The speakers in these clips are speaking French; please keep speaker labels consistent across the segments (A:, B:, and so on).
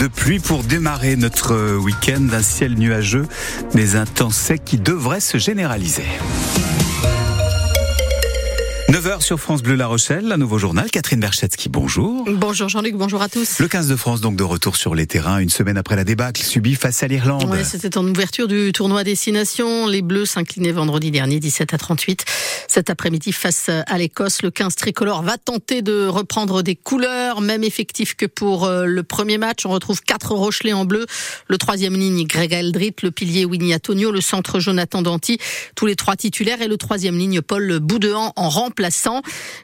A: de pluie pour démarrer notre week-end. Un ciel nuageux, mais un temps sec qui devrait se généraliser. 9h sur France Bleu La Rochelle, un nouveau journal. Catherine Berchetsky, bonjour.
B: Bonjour Jean-Luc, bonjour à tous.
A: Le 15 de France, donc de retour sur les terrains, une semaine après la débâcle subie face à l'Irlande.
B: Oui, c'était en ouverture du tournoi Destination. Les Bleus s'inclinaient vendredi dernier, 17 à 38. Cet après-midi, face à l'Écosse, le 15 tricolore va tenter de reprendre des couleurs, même effectif que pour euh, le premier match. On retrouve quatre Rochelais en bleu. Le troisième ligne, Greg Aldrit, le pilier Winnie Antonio, le centre Jonathan Danty, tous les trois titulaires, et le troisième ligne, Paul Boudéan en remplacement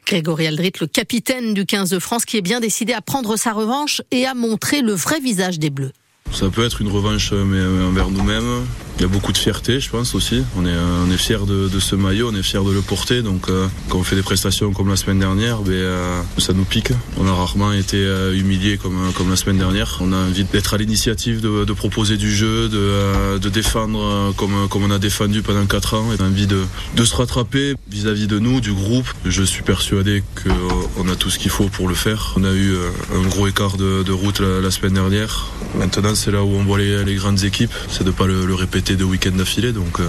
B: Grégory Aldrit, le capitaine du 15 de France, qui est bien décidé à prendre sa revanche et à montrer le vrai visage des Bleus.
C: Ça peut être une revanche mais envers nous-mêmes, il y a beaucoup de fierté, je pense aussi. On est, on est fiers de, ce maillot, on est fiers de le porter. Donc, euh, quand on fait des prestations comme la semaine dernière, ben, euh, ça nous pique. On a rarement été euh, humilié comme, comme la semaine dernière. On a envie d'être à l'initiative, de, proposer du jeu, de, euh, défendre euh, comme, comme on a défendu pendant 4 ans. On a envie de, se rattraper vis-à-vis de nous, du groupe. Je suis persuadé qu'on a tout ce qu'il faut pour le faire. On a eu un gros écart de, route la, semaine dernière. Maintenant, c'est là où on voit les, grandes équipes. C'est de pas le, le répéter de week-end d'affilée. Donc, euh,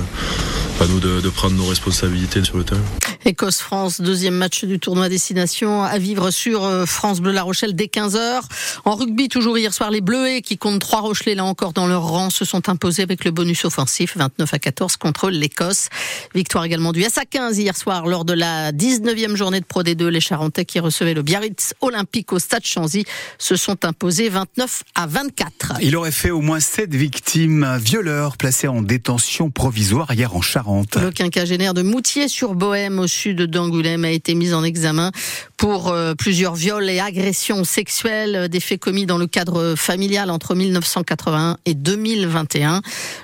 C: à nous de, de, prendre nos responsabilités sur le terrain.
B: Écosse-France, deuxième match du tournoi destination à vivre sur euh, France Bleu La Rochelle dès 15h. En rugby, toujours hier soir, les Bleuets qui comptent trois Rochelais là encore dans leur rang se sont imposés avec le bonus offensif 29 à 14 contre l'Écosse. Victoire également du SA 15 hier soir lors de la 19e journée de Pro D2. Les Charentais qui recevaient le Biarritz Olympique au stade Chanzy se sont imposés 29 à 24.
A: Il aurait fait au moins sept victimes. Un violeur placé en détention provisoire hier en Charente.
B: Le quinquagénaire de Moutier sur Bohème au sud d'Angoulême a été mis en examen pour euh, plusieurs viols et agressions sexuelles, euh, des faits commis dans le cadre familial entre 1981 et 2021.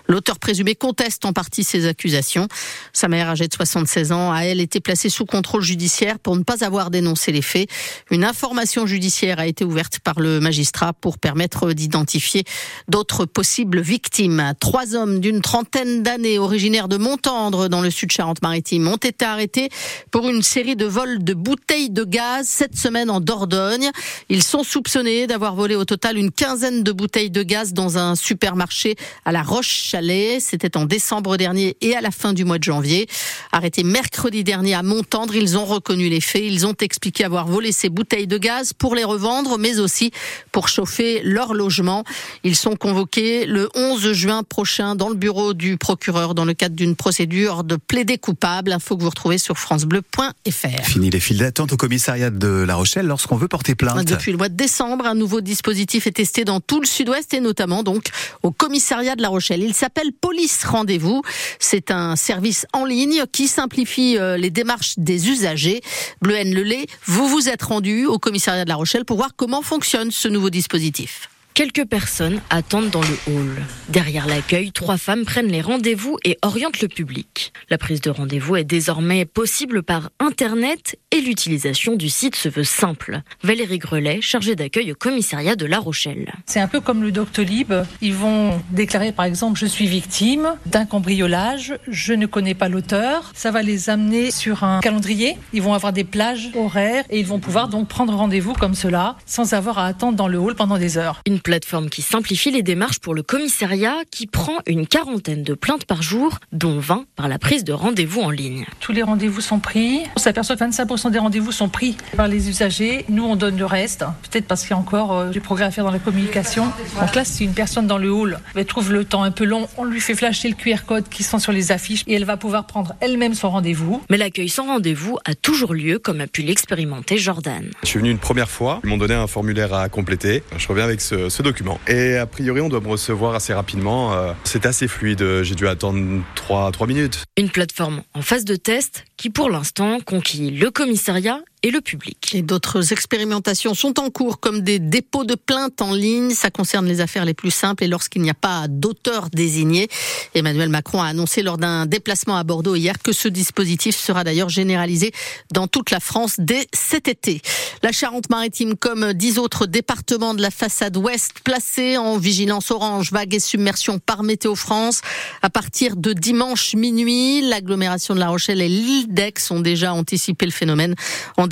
B: L'auteur présumé conteste en partie ces accusations. Sa mère, âgée de 76 ans, a elle été placée sous contrôle judiciaire pour ne pas avoir dénoncé les faits. Une information judiciaire a été ouverte par le magistrat pour permettre d'identifier d'autres possibles victimes. Trois hommes d'une trentaine d'années originaires de Montendre dans le sud Charente-Maritime ont été arrêtés pour une série de vols de bouteilles de gaz cette semaine en Dordogne. Ils sont soupçonnés d'avoir volé au total une quinzaine de bouteilles de gaz dans un supermarché à la Roche-Chalet. C'était en décembre dernier et à la fin du mois de janvier. Arrêtés mercredi dernier à Montendre, ils ont reconnu les faits. Ils ont expliqué avoir volé ces bouteilles de gaz pour les revendre, mais aussi pour chauffer leur logement. Ils sont convoqués le 11 juin prochain dans le bureau du procureur dans le cadre d'une procédure de plaider coupable. Info que vous retrouvez sur francebleu.fr.
A: Fini les files d'attente au commissariat de La Rochelle lorsqu'on veut porter plainte.
B: Depuis le mois de décembre, un nouveau dispositif est testé dans tout le sud-ouest et notamment donc au commissariat de La Rochelle. Il s'appelle Police Rendez-vous. C'est un service en ligne qui simplifie euh, les démarches des usagers. Bleu Lelay, vous vous êtes rendu au commissariat de La Rochelle pour voir comment fonctionne ce nouveau dispositif.
D: Quelques personnes attendent dans le hall. Derrière l'accueil, trois femmes prennent les rendez-vous et orientent le public. La prise de rendez-vous est désormais possible par Internet et l'utilisation du site se veut simple. Valérie Grelet, chargée d'accueil au commissariat de La Rochelle.
E: C'est un peu comme le Doctolib. Ils vont déclarer par exemple je suis victime d'un cambriolage, je ne connais pas l'auteur. Ça va les amener sur un calendrier. Ils vont avoir des plages horaires et ils vont pouvoir donc prendre rendez-vous comme cela sans avoir à attendre dans le hall pendant des heures.
D: Une plateforme qui simplifie les démarches pour le commissariat qui prend une quarantaine de plaintes par jour, dont 20 par la prise de rendez-vous en ligne.
E: Tous les rendez-vous sont pris. On s'aperçoit que 25% des rendez-vous sont pris par les usagers. Nous, on donne le reste, peut-être parce qu'il y a encore euh, du progrès à faire dans la communication. Donc là, si une personne dans le hall elle trouve le temps un peu long, on lui fait flasher le QR code qui sont sur les affiches et elle va pouvoir prendre elle-même son rendez-vous.
D: Mais l'accueil sans rendez-vous a toujours lieu, comme a pu l'expérimenter Jordan.
F: Je suis venu une première fois, ils m'ont donné un formulaire à compléter. Je reviens avec ce, ce document. Et a priori, on doit me recevoir assez rapidement. Euh, c'est assez fluide. J'ai dû attendre 3, 3 minutes.
D: Une plateforme en phase de test qui, pour l'instant, conquit le commissariat et le public.
B: Et d'autres expérimentations sont en cours, comme des dépôts de plaintes en ligne. Ça concerne les affaires les plus simples et lorsqu'il n'y a pas d'auteur désigné. Emmanuel Macron a annoncé lors d'un déplacement à Bordeaux hier que ce dispositif sera d'ailleurs généralisé dans toute la France dès cet été. La Charente-Maritime, comme dix autres départements de la façade ouest, placés en vigilance orange, vague et submersion par Météo France. À partir de dimanche minuit, l'agglomération de La Rochelle et l'île Sudex ont déjà anticipé le phénomène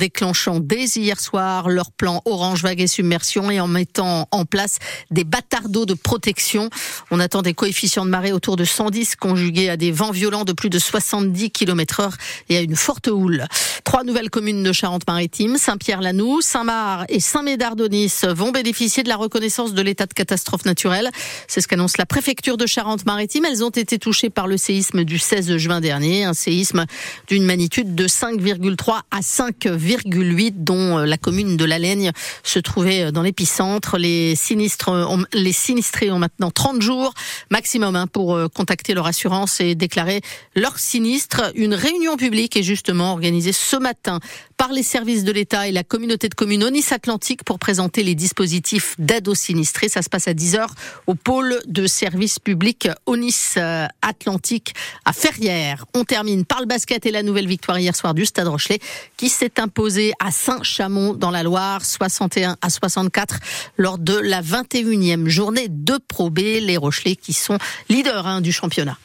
B: déclenchant dès hier soir leur plan orange vague et submersion et en mettant en place des bâtards d'eau de protection. On attend des coefficients de marée autour de 110 conjugués à des vents violents de plus de 70 km heure et à une forte houle. Trois nouvelles communes de Charente-Maritime, Saint-Pierre-Lanou, Saint-Marc et Saint-Médard-d'Onis vont bénéficier de la reconnaissance de l'état de catastrophe naturelle. C'est ce qu'annonce la préfecture de Charente-Maritime. Elles ont été touchées par le séisme du 16 juin dernier, un séisme d'une magnitude de 5,3 à 5,8 dont euh, la commune de La Laigne se trouvait dans l'épicentre. Les sinistres, les sinistrés ont maintenant 30 jours maximum hein, pour euh, contacter leur assurance et déclarer leur sinistre. Une réunion publique est justement organisée ce matin par les services de l'État et la communauté de communes Onis Atlantique pour présenter les dispositifs d'aide aux sinistrés. Ça se passe à 10h au pôle de service public Onis euh, Atlantique à Ferrières. On termine par le basket et la nouvelle victoire hier soir du Stade Rochelet qui s'est imposé à Saint-Chamond dans la Loire 61 à 64 lors de la 21e journée de Pro B. Les Rochelais qui sont leaders hein, du championnat.